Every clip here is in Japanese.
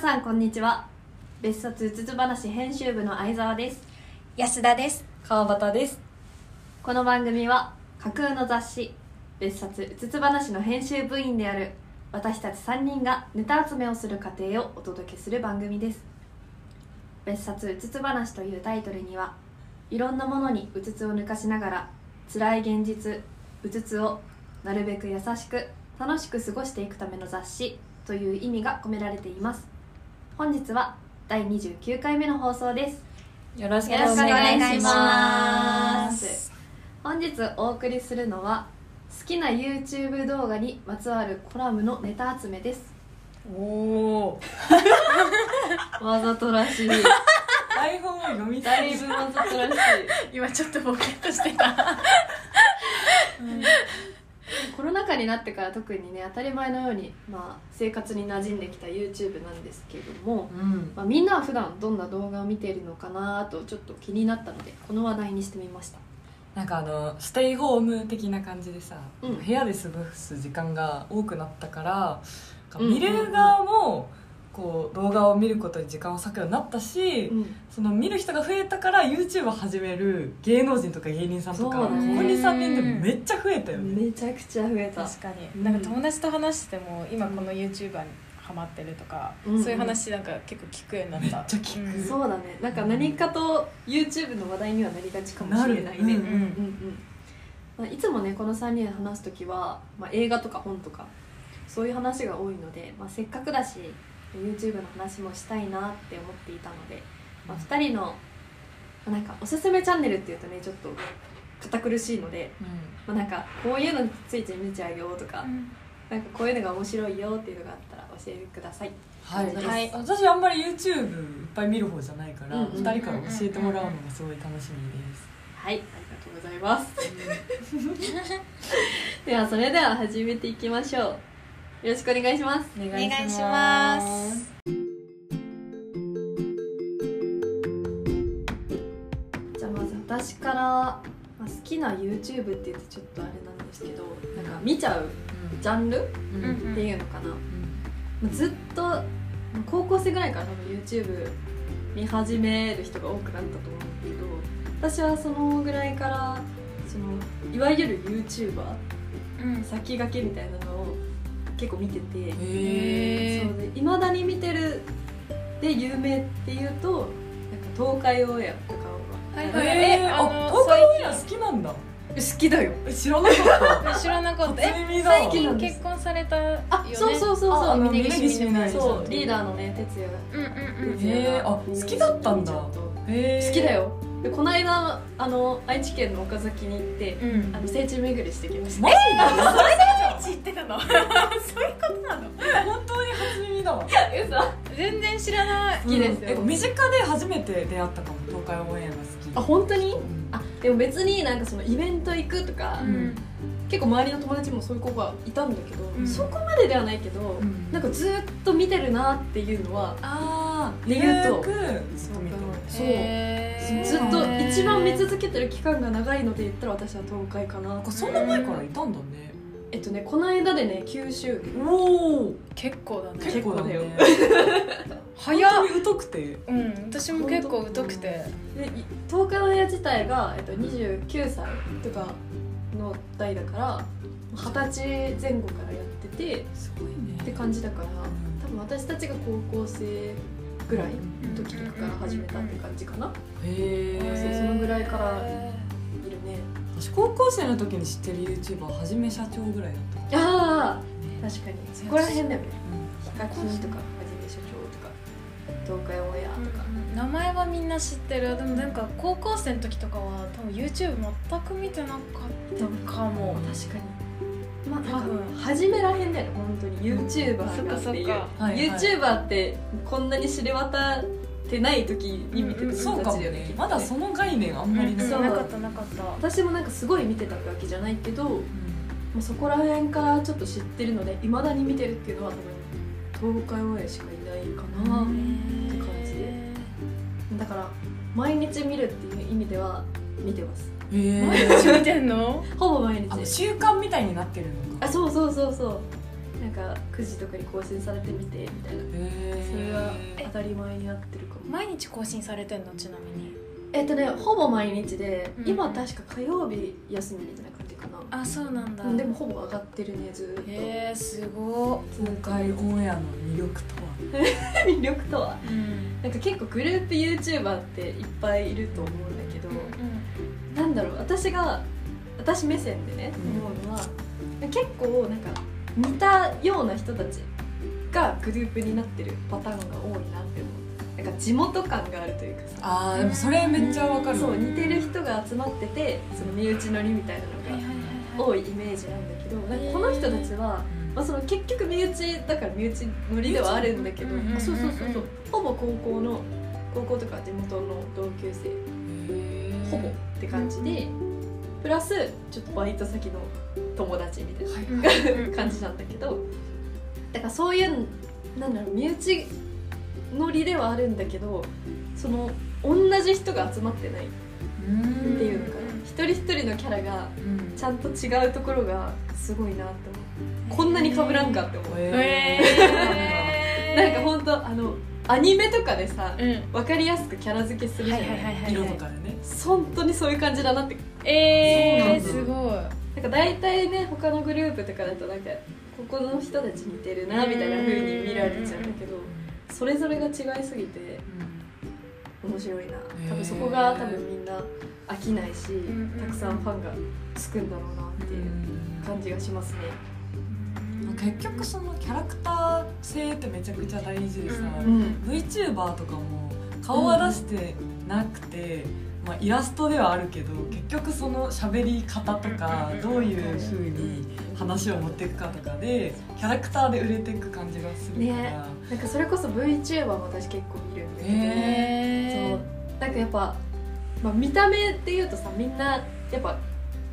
さんこんにちは。別冊うつつ話編集部の相沢です。安田です。川端です。この番組は架空の雑誌別冊うつつ話の編集部員である私たち3人がネタ集めをする過程をお届けする番組です。別冊うつつ話というタイトルにはいろんなものにうつつを抜かしながら辛い現実うつつをなるべく優しく楽しく過ごしていくための雑誌という意味が込められています本日は第29回目の放送です。よろしくお願いしまます。す本日お送りするのは好きな YouTube 動画にまつわるコラムのネタ集めです。おお わざとらしい。台本を読みだいぶわざとらしい。今ちょっとボケっとしてた コロナ禍になってから特にね当たり前のように、まあ、生活に馴染んできた YouTube なんですけども、うん。まあ、みんなは普段どんな動画を見ているのかなとちょっと気になったのでこの話題にしてみました。なんかあのステイホーム的な感じでさ、うん。部屋で過ごす時間が多くなったから見る側もこう動画を見ることに時間を割くようになったし、うん。その見る人が増えたから YouTube を始める芸能人とか芸人さんとか、ここ23年でめっちゃ増えたよね、めちゃくちゃ増えた。確かうん。になんか友達と話しても今この YouTuber にハマってるとか、うんそういう話なんか結構聞くようになった。めっちゃ聞く。うん。そうだね。なんか何かと YouTube の話題にはなりがちかもしれないね。なる。うんうん。うんまあ、いつもねこの3人で話す時は、まあ、映画とか本とかそういう話が多いので、まあ、せっかくだし YouTube の話もしたいなって思っていたので、まあ、2人の、まあなんかおすすめチャンネルっていうとねちょっと堅苦しいので、まあ、なんかこういうのについて見ちゃうよとか、なんかこういうのが面白いよっていうのがあったら教えてください。はい、はい。私あんまり YouTube いっぱい見る方じゃないから、うんうん。2人から教えてもらうのがすごい楽しみです、はい、ありがとうございます。ではそれでは始めていきましょう。よろしくお願いします。おお願いしますじゃあまず私から、まあ、好きな YouTube って言ってちょっとあれなんですけど、なんか見ちゃうジャンルっうんうんていうのかな。まあずっとまあ高校生ぐらいから多分 YouTube 見始める人が多くなったと思うけど、私はそのぐらいからそのいわゆる YouTuber うん先駆けみたいなのを結構見てて、へえそうでいまだに見てるで有名っていうとなんか東海オンエアとかはいははい。えー、あ東海オンエア好きなんだ。好きだよ。え知らなかっ知らなかった。最近結婚されたよね。あそうそうそうそう。そうリーダーのね哲也うんうんうん。哲也がへー。あ好きだったんだ。ちょっと。たへー。好きだよでこの間あの愛知県の岡崎に行って、うん。あの聖地巡りしてきました。マジ知ってたの？そういうことなの？で本当に初耳だわ。全然知らない好きですよ。うん。え身近で初めて出会ったかも。東海オンエアが好き。あ本当に？うん。あでも別になんかそのイベント行くとか、ん。結構周りの友達もそういう子がいたんだけど、うん。そこまでではないけど、ん。なんかずっと見てるなっていうのはで言うとずっと見てるそう。ずっと一番見続けてる期間が長いので言ったら私は東海かなそんな前からいたんだね。えっとねこの間でね9周年おお結構だね。結構だね。結早っ。疎くて。うん私も結構疎くてでい東海オンエア自体が、えっと、29歳とかの代だから二十歳前後からやっててすごいね。って感じだから多分私たちが高校生ぐらいの時とかから始めたって感じかな、へえそのぐらいからいるね。私高校生の時に知ってる YouTuber はじめ社長ぐらいだった。ああ確かに。そこら辺だよね。うヒカキンとかはじめ社長とか東海オンエアとか、名前はみんな知ってる。でもなんか高校生の時とかは多分 YouTube 全く見てなかったかも。確かにまあ多多分。分初めらへんだよね本当に。YouTuber がっていう。はいはい。YouTuber ってこんなに知れ渡ってない時に見てるうんうんそうかも人たちだよねね。まだその概念あんまりうんなかったなかった。私もなんかすごい見てたわけじゃないけどもうそこら辺からちょっと知ってるのでいまだに見てるっていうのは多分東海オンエアしかいないかな、って感じで。だから毎日見るっていう意味では見てますへえ毎日見てんのほぼ毎日。あ習慣みたいになってるのか。あそうそうそうそう。なんか9時とかに更新されてみてみたいな。へそれはえ当たり前になってるかも。毎日更新されてんのちなみに。えっとねほぼ毎日で、うん。今確か火曜日休みみたいな感じかな、あそうなんだ。うんでもほぼ上がってるねずーっと。へえすご今回オンエアの魅力とは？魅力とは？うん。なんか結構グループ YouTuber っていっぱいいると思うんなんだろう私が私目線でねうん。思うのは、結構なんか似たような人たちがグループになってるパターンが多いなって思う。なんか地元感があるというかさ。あーでもそれめっちゃわかる。そう似てる人が集まっててその身内乗りみたいなのが多いイメージなんだけどなんかこの人たちは、まあ、その結局身内だから身内乗りではあるんだけど、そうそうそうそう。ほぼ高校の高校とか地元の同級生ほぼって感じでプラスちょっとバイト先の友達みたいな、感じなんだけどだからそういうなんだろう身内乗りではあるんだけどその同じ人が集まってないっうんていうのかな。一人一人のキャラがうんちゃんと違うところがすごいなって思う。こんなに被らんかって思う。へへー。なんかほんとあのアニメとかでさうん。分かりやすくキャラ付けするじゃない,、はいはいはいはい色とかでね。本当にそういう感じだなって。えー、すごい。なんか大体ね他のグループとかだとなんかここの人たち似てるなみたいな風に見られちゃうんだけどそれぞれが違いすぎて面白いな。多分そこが多分みんな飽きないしたくさんファンがつくんだろうなっていう感じがしますね結局そのキャラクター性ってめちゃくちゃ大事でさ、ううん。VTuber とかも顔は出してなくて、まあ、イラストではあるけど結局その喋り方とかどういう風に話を持っていくかとかでキャラクターで売れていく感じがするから、ね。なんかそれこそ VTuber も私結構見るんだけど、へそう。なんかやっぱ、まあ、見た目っていうとさみんなやっぱ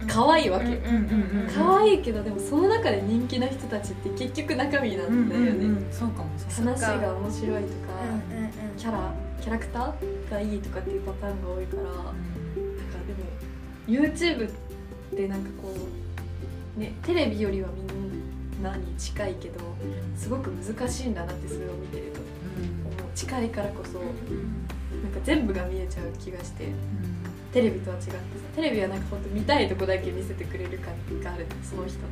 可愛いわけ。可愛いけどでもその中で人気な人たちって結局中身なんだよね、話が面白いとか、キャラキャラクターがいいとかっていうパターンが多いからなんかでも YouTube ってなんかこうねテレビよりはみんなに近いけどすごく難しいんだなってそれを見てると思う。近いからこそなんか全部が見えちゃう気がしてテレビとは違ってさテレビはなんか本当見たいとこだけ見せてくれる感があるその人の。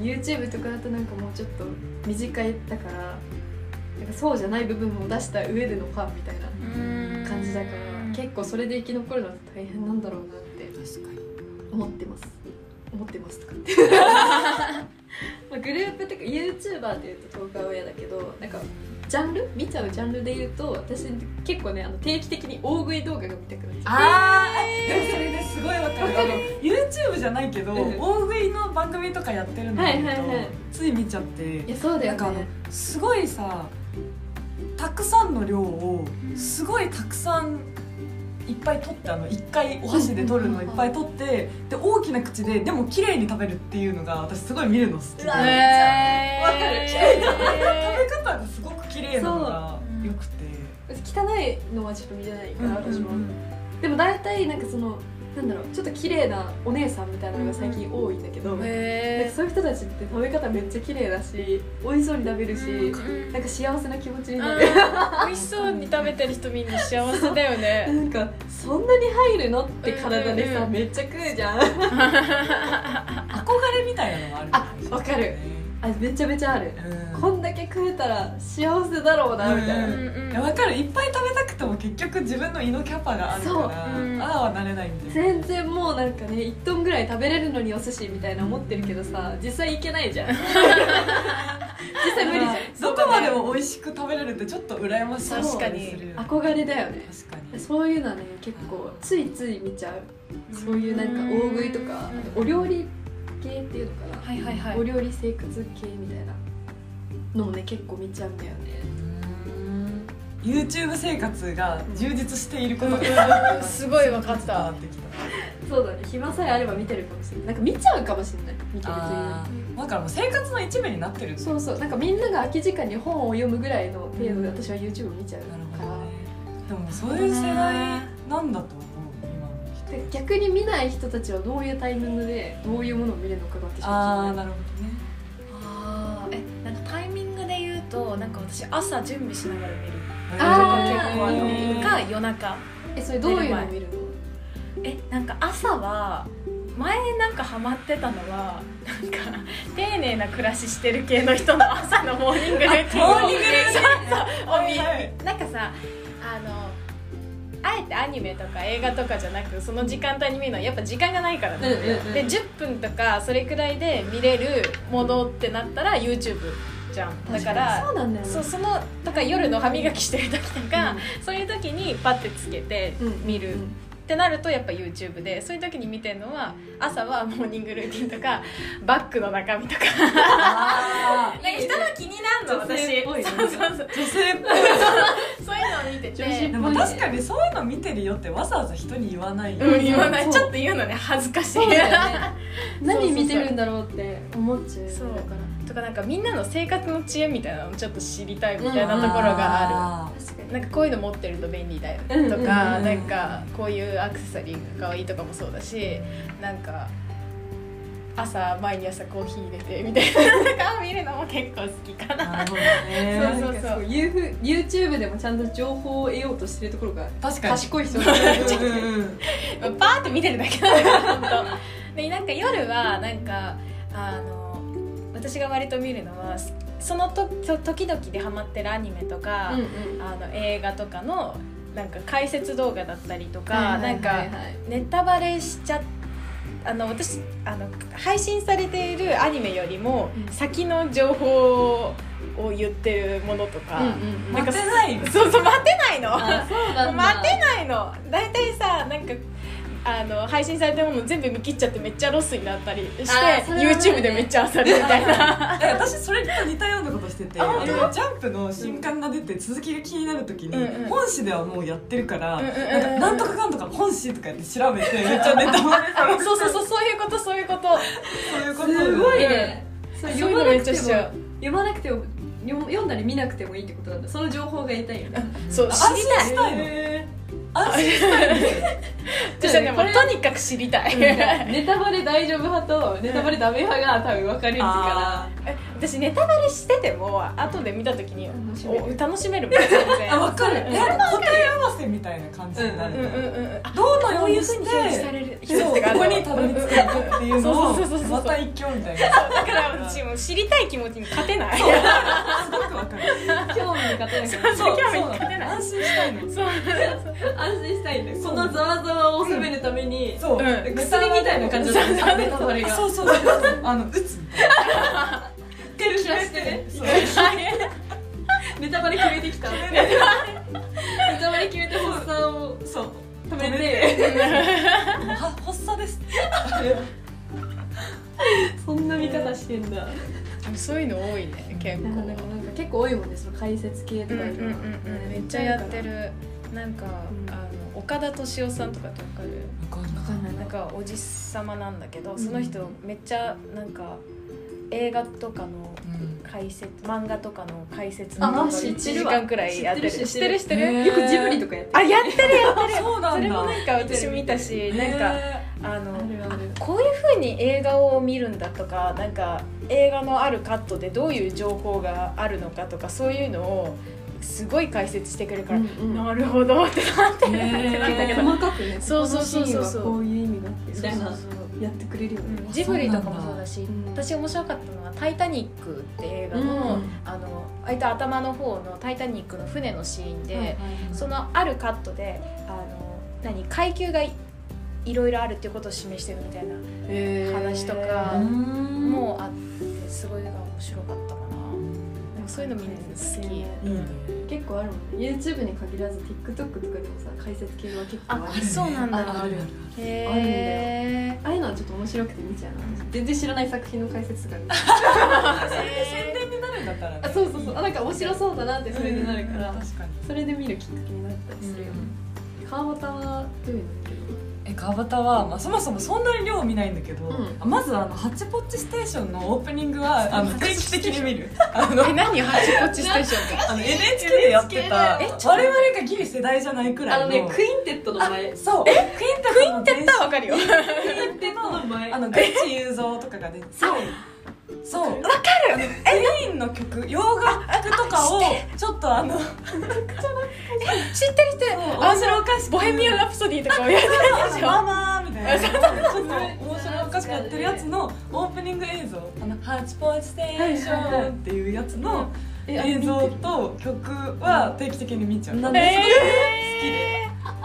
YouTube とかだとなんかもうちょっと短いだからなんかそうじゃない部分も出した上でのファンみたいな感じだから結構それで生き残るのって大変なんだろうなって確かに。思ってます。思ってますとかって。まあグループっていうか YouTuber っていうと東海親だけどなんかジャンル？見ちゃうジャンルで言うと私結構ねあの定期的に大食い動画が見たくなっちゃう。あー。でもそれですごいわかる。わかる？あの YouTube じゃないけどうん。大食いの番組とかやってるのを見ると、はいはいはい。つい見ちゃっていやそうだよなんかあのねすごいさたくさんの量をすごいたくさんいっぱい取ってあの一回お箸で取るのいっぱい取ってで大きな口ででも綺麗に食べるっていうのが私すごい見るの好きで。うわ食べへー。わかる。方がすごく綺麗なのがよくて。汚いのはちょっと見れないから私も、うんでも大体なんかそのなんだろうちょっと綺麗なお姉さんみたいなのが最近多いんだけど、なんそういう人たちって食べ方めっちゃ綺麗だし美味しそうに食べるし、ーなんか幸せな気持ちにあなる。ー美味しそうに食べてる人みんな幸せだよ なねんかそんなに入るのって体でさ、うんうんうん。めっちゃ食うじゃん。憧れみたいなのはあるあわかるあめちゃめちゃある、うん。こんだけ食えたら幸せだろうなみたいな、うん。うん。いや分かる。いっぱい食べたくても結局自分の胃のキャパがあるからああはなれないんで全然もうなんかね1トンぐらい食べれるのにお寿司みたいな思ってるけどさ実際いけないじゃん。実際無理じゃん。どこまでも美味しく食べれるってちょっと羨ましさ確かに。憧れだよね。確かに。そういうのはね結構ついつい見ちゃう。そういうなんか大食いとかお料理系っていうのかな、はいはいはい。お料理生活系みたいな。のもね結構見ちゃうんだよね。うん。YouTube 生活が充実していることが すごい分かった。伝わってきた。そうだね。暇さえあれば見てるかもしれない。なんか見ちゃうかもしれない。見てるだからもう生活の一部になってる。とそうそう。なんかみんなが空き時間に本を読むぐらいの程度で私は YouTube 見ちゃうなるから、ほどねでもそういう世代なんだとで逆に見ない人たちはどういうタイミングでどういうものを見るのかが私は気になる。ああなるほどね。あえなんかタイミングで言うとなんか私朝準備しながら見る。あー結構か夜中。えそれどういうの見るの？えなんか朝は前なんかハマってたのはなんか丁寧な暮らししてる系の人の朝のモーニングルーティンモーニングルーティンを見はいはい。なんかさあのあえてアニメとか映画とかじゃなくその時間帯に見るのはやっぱ時間がないからなんだよ、うんうんうん。で10分とかそれくらいで見れるものってなったら YouTube じゃん。だからそうなんだよね。そうそのとか夜の歯磨きしてる時とか、そういう時にパッてつけてうん見る、うん。ってなるとやっぱ YouTube でそういう時に見てるのは朝はモーニングルーティンとかバッグの中身とか。あ なんか人の気になるの女性っぽいね。私。そうそうそう。ー女性っぽい。そう いうのを見て女子てでも確かにそういうの見てるよってわざわざ人に言わないよ。うん言わない。ちょっと言うのね。恥ずかしい。ね。何見てるんだろうって思っちゃう。そうだから。とかなんかみんなの生活の知恵みたいなのをちょっと知りたいみたいなところがあ確かに。るなんかこういうの持ってると便利だようんうんうんとかなんかこういうアクセサリーが可愛いとかもそうだしなんか朝毎朝コーヒー入れてみたいななんか見るのも結構好きかな。そうそうなんかすごい You- YouTube でもちゃんと情報を得ようとしてるところが確かに。賢い人だなってうんうんうん。パーって見てるだけなんだ本当でなんか夜はなんかあの私が割と見るのはそのとと時々でハマってるアニメとか、うんうん。あの映画とかのなんか解説動画だったりとか、なんかネタバレしちゃあの私あの配信されているアニメよりもうん。先の情報を言ってるものとか、待てないの。そうそう待てないの。待てないの。大体さなんかあの配信されたもの全部見切っちゃってめっちゃロスになったりして、ね。YouTube でめっちゃ当たるみた。い なえ私それと似たようなことしててああのジャンプの新刊が出て続きが気になるときに、うんうん。本誌ではもうやってるから、うんうんなんかなんとかかんとか本誌とかやって調べてめっちゃネタバレされてそうそうそうそういうことそういうこと。そういうことすごいね。それ読まなくても読まなくても読読んだり見なくてもいいってことなんだ。その情報が得たいよね。そう知安りたい安心したい。のじゃあでもとにかく知りたい、ーネタバレ大丈夫派とネタバレダメ派が多分分かれるかえ私ネタバレしてても後で見た時に楽しめる。全然。あ分かる。う。んえ答え合わせみたいな感じになる、うんうんうんうん。あどのよこういううにしてここにたどり着くかっていうのをまた一興みたいな。だから私もう知りたい気持ちに勝てない。すごくわかる。ら興味に勝てない。そう興味そう勝てない。安心したいの。そう。安心したいんだよそのざわざわを収めるためにそう、うん。薬みたいな感じだそうそうそう。ネタバレが。そうそうそう。あの打つみたいな手る気がしてねネタバレ決めてきたネタバレ決めて発作をそう止めて発作ですそん。な見方してん。だそういうの多いね結構なん。か結構多いもん。ねその解説系とかめっちゃやってるなん。か、あの岡田敏夫さん。とかってわかるわかん。なん。ないなん。かおじさまなん。だけどその人めっちゃなん。か映画とかの解説漫画とかの解説あの知ってるわ1時間くらいやってる。知ってる知ってるよくジブリとかやってあやってるやってる。そうなんだ。それもなんか私見たしなんかへあのあるある。こういう風に映画を見るんだとかなんか映画のあるカットでどういう情報があるのかとかそういうのをすごい解説してくれるから、うんうん。なるほどってなってる。なんだけど、細かくねそうそうそうそうこのシーンはこういう意味があってみたいなそうそうそうやってくれるよね。うんジブリとかもそうだしうん私面白かったのは「タイタニック」って映画の,、うん。あの割と頭の方の「タイタニック」の船のシーンで、そのあるカットであの何階級がいいろいろあるっていうことを示してるみたいな話とかもあってすごい面白かったかな。そういうのみんな好き、結構あるもんね。YouTube に限らず TikTok とかでもさ解説系は結構ああるそうなんだ。ある。あるへえああいうのはちょっと面白くて見ちゃうな全然知らない作品の解説とか それで宣伝になるんだったらね。あそうそうそう。あなんか面白そうだなってそれでなるから。うん確かに。それで見るきっかけになったりするよ川端はどういうの？川端は、まあ、そもそもそんなに量見ないんだけど、うん。あまずあの「ハッチポッチステーション」のオープニングはあの定期的に見る。あの え何ハッチポッチステーションってあの NHK でやってた。え我々がギリ世代じゃないくらいの。あのねクインテットの前。そうクインテットのわかるよ。クインテットの前。あのグッチ裕三とかが出て。そうそう。わかる。グリーンインの曲洋楽とかをちょっとあの 知ってる人そうあ面白おかしく。ボヘミアン・ラプソディとかをやってるでしょ。ママみたいな。ちょっと面白おかしくやってるやつのオープニング映像「あのハチポチステーション」っていうやつの映像と曲は定期的に見ちゃう。なんでで好きで。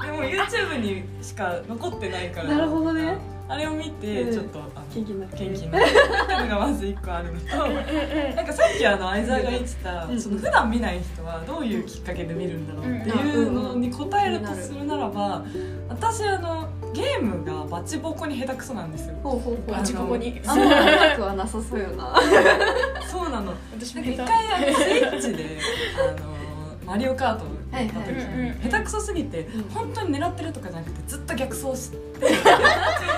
でも YouTube にしか残ってないから。なるほどねあれを見てうん。ちょっとあの元気になって元気にながまず一個あるのと なんかさっきあの相沢が言ってたうん。その普段見ない人はどういうきっかけで見るんだろうっていうのに答えるとするならば私あのゲームがバチボコに下手くそなんですよ。ほうほうほう。バチボコに。あんまうまくはなさそうよな。そうなの。私なんか一も下手回あのスイッチであのマリオカートはいはい。下手くそすぎてうん。本当に狙ってるとかじゃなくてずっと逆走して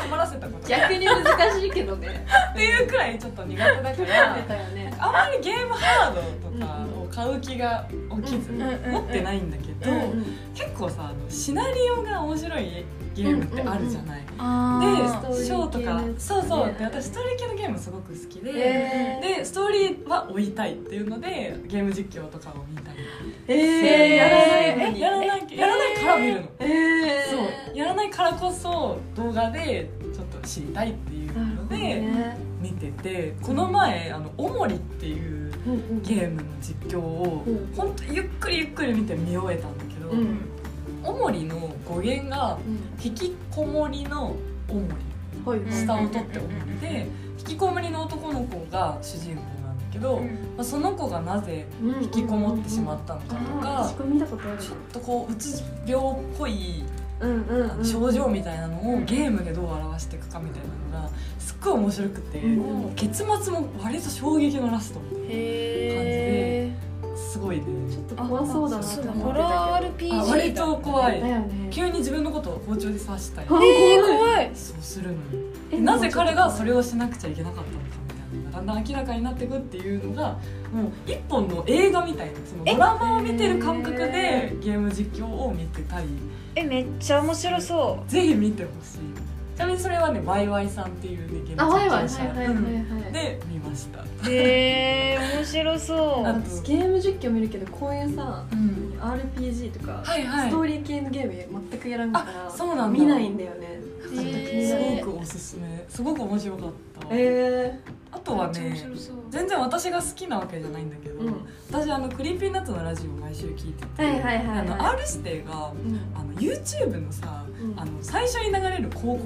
困らせたことが。逆に難しいけどね。っていうくらいちょっと苦手だからね。あまりゲームハードとかを買う気が起きずうんうんうん持ってないんだけどうん結構さシナリオが面白いゲームってあるじゃない。あでーショーとかそうそう。ねで私ストーリー系のゲームすごく好きで、えでストーリーは追いたいっていうのでゲーム実況とかを見たり。ー、えー、やらやらないやらないから見るの、えー、そう。やらないからこそ動画でちょっと知りたいっていうのでね。見ててこの前あの「おもり」っていうゲームの実況をうん。本当ゆっくりゆっくり見て見終えたんだけど、うん。おもりの語源が引きこもりのおもはい。り下を取っておもりで引きこもりの男の子が主人公けど、まあ、その子がなぜ引きこもってしまったのかとあかちょっとこううつ病っぽいうんうんうん。症状みたいなのをゲームでどう表していくかみたいなのがすっごい面白くて、うん結末も割と衝撃のラストみたいへなすごいね。ちょっと怖そうだなって思ってたけど。ホラーあ RPG だ割と怖い。だよね。急に自分のことを包丁で刺したり。あえー、怖い。そうするのにえなぜ彼がそれをしなくちゃいけなかったのかだんだん明らかになっていくっていうのがもう一本の映画みたいなそのドラマを見てる感覚でゲーム実況を見てたりえめっちゃ面白そぜひ見てほしい。ちなみにそれはねワイワイさんっていうねゲーム実況者。で見ました。うへえ面白そ あう私ゲーム実況見るけどこういうさうん、RPG とか、はいはい。ストーリー系のゲーム全くやらんからあそうなんだ。見ないんだよね。すごくおすすめ。すごく面白かった、えあとはね全然私が好きなわけじゃないんだけど、うん。私あのクリーピーナッツのラジオを毎週聞いてて、はいはいはいはい。あの R 指定がーうん。あの YouTube のさ、うん。あの最初に流れる広告、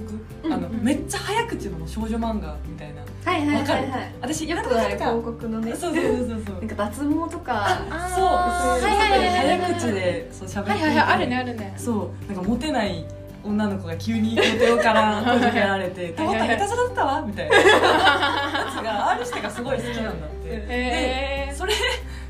うんあのめっちゃ早口の少女漫画みたいな。はいはいわかる？はいはい私よくある広告のね。そうそうそうそう。なんか脱毛とか。そうあー。そう。はいはいはいはい早口でそう喋っていてはいはいはいあるねあるね。そうなんかモテない女の子が急にモテようから声かけられて「手応え下手さだったわ」みたいな が R してがすごい好きなんだって。へでそれ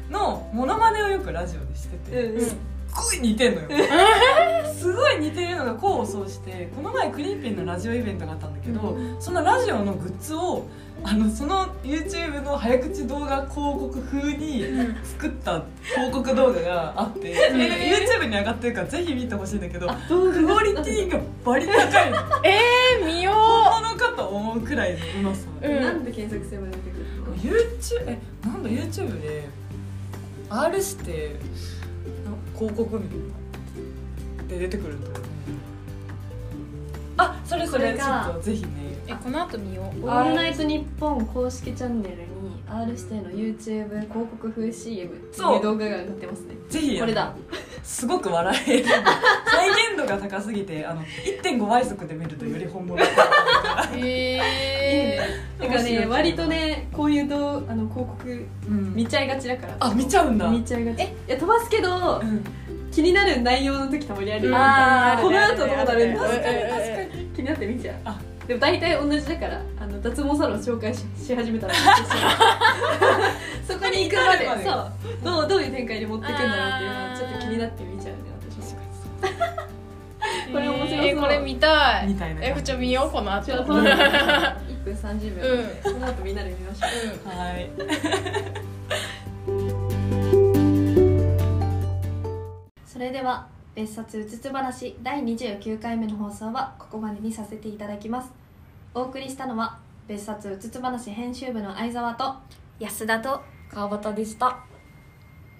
のモノマネをよくラジオでしてて、うんうん。すっごい似てんのよ。すごい似てるのが功を奏してこの前クリーピンのラジオイベントがあったんだけど、そのラジオのグッズをあのその YouTube の早口動画広告風に作った広告動画があって、それが YouTube に上がってるからぜひ見てほしいんだけけどクオリティがバリ高いの。えー、見よ本物かと思うくらいのうまさ、うん。なんで検索すれば出てくるの？YouTube えなんだ YouTube で R してな広告みたいなで出てくると思う。あそれそれちこれがょっとぜひねうえこの後見よう。オールナイトニッポン公式チャンネルに R 指定の YouTube 広告風 CM っていそうう動画が上がってますね。ぜひこれだ。すごく笑える。再現度が高すぎてあの1.5倍速で見るとより本物へえだからね割とねこういう動あの広告うん。見ちゃいがちだから。あ見ちゃうんだ。見ちゃいがち。いや飛ばすけどうん。気になる内容の時たまにあるうんこの後どうなるんだ？確かに確かに。気になって見ちゃう。あでも大体同じだからあの脱毛サロン紹介しし始めたら そこに行くまでそう。どうどういう展開で持ってくんだろうっていうのはちょっと気になって見ちゃうね私。これ面白そう。えこれ見たい。みたいな。えじゃあ見ようこの後。ちょっとう。ん。1分30秒。で、その後みんなで見ましょう。はい。それでは別冊うつつ話第29回目の放送はここまでにさせていただきますお送りしたのは別冊うつつ話編集部の相沢と安田と川端でした。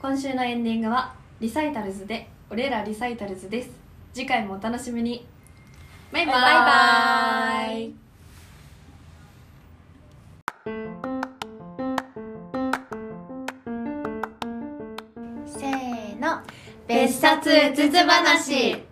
今週のエンディングはリサイタルズで俺らリサイタルズです。次回もお楽しみに。バイバイ。バイバイ。せーの。別冊うつつ話